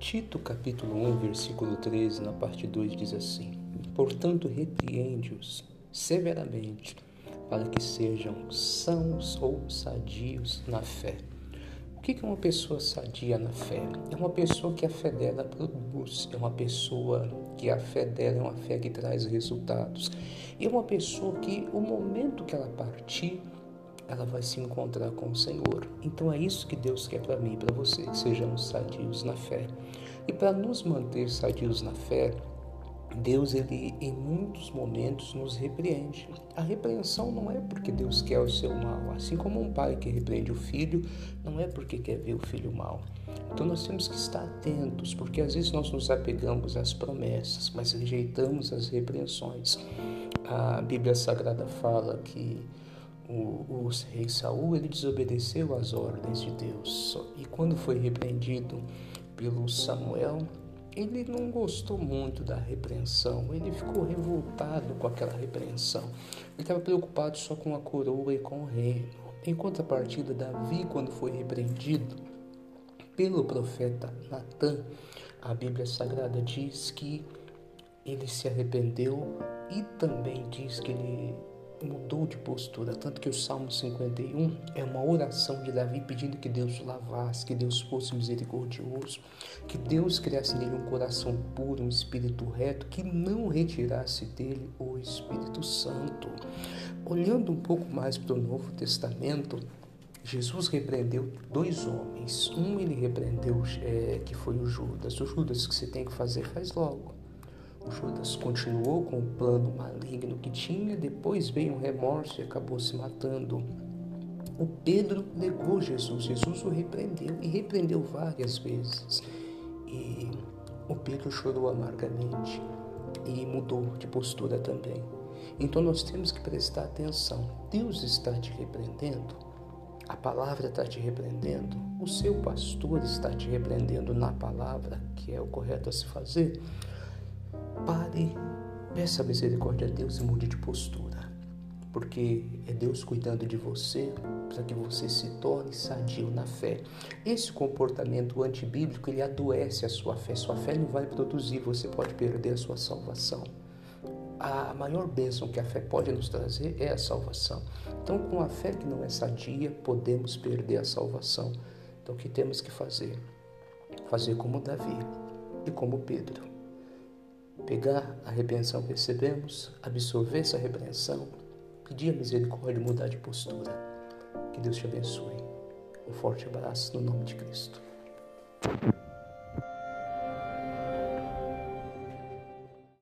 Tito capítulo 1, versículo 13, na parte 2 diz assim: Portanto, repreende-os severamente, para que sejam sãos ou sadios na fé. O que é uma pessoa sadia na fé? É uma pessoa que a fé dela produz, é uma pessoa que a fé dela é uma fé que traz resultados, é uma pessoa que o momento que ela partir, ela vai se encontrar com o Senhor. Então é isso que Deus quer para mim e para você, que sejamos sadios na fé. E para nos manter sadios na fé, Deus ele em muitos momentos nos repreende. A repreensão não é porque Deus quer o seu mal, assim como um pai que repreende o filho, não é porque quer ver o filho mal. Então nós temos que estar atentos, porque às vezes nós nos apegamos às promessas, mas rejeitamos as repreensões. A Bíblia Sagrada fala que o, o rei Saul ele desobedeceu às ordens de Deus e quando foi repreendido pelo Samuel ele não gostou muito da repreensão, ele ficou revoltado com aquela repreensão. Ele estava preocupado só com a coroa e com o reino. Em contrapartida, Davi, quando foi repreendido pelo profeta Natan, a Bíblia Sagrada diz que ele se arrependeu e também diz que ele mudou de postura, tanto que o Salmo 51 é uma oração de Davi pedindo que Deus o lavasse, que Deus fosse misericordioso, que Deus criasse nele um coração puro, um espírito reto, que não retirasse dele o Espírito Santo. Olhando um pouco mais para o Novo Testamento, Jesus repreendeu dois homens. Um ele repreendeu é, que foi o Judas. O Judas que você tem que fazer, faz logo. Judas continuou com o plano maligno que tinha, depois veio um remorso e acabou se matando. O Pedro negou Jesus, Jesus o repreendeu e repreendeu várias vezes. E o Pedro chorou amargamente e mudou de postura também. Então nós temos que prestar atenção. Deus está te repreendendo? A palavra está te repreendendo? O seu pastor está te repreendendo na palavra, que é o correto a se fazer? Pare, peça misericórdia a Deus e mude de postura, porque é Deus cuidando de você para que você se torne sadio na fé. Esse comportamento antibíblico ele adoece a sua fé. Sua fé não vai produzir, você pode perder a sua salvação. A maior bênção que a fé pode nos trazer é a salvação. Então, com a fé que não é sadia, podemos perder a salvação. Então, o que temos que fazer? Fazer como Davi e como Pedro pegar a repreensão que recebemos, absorver essa repreensão, pedir a misericórdia e mudar de postura. Que Deus te abençoe. Um forte abraço no nome de Cristo.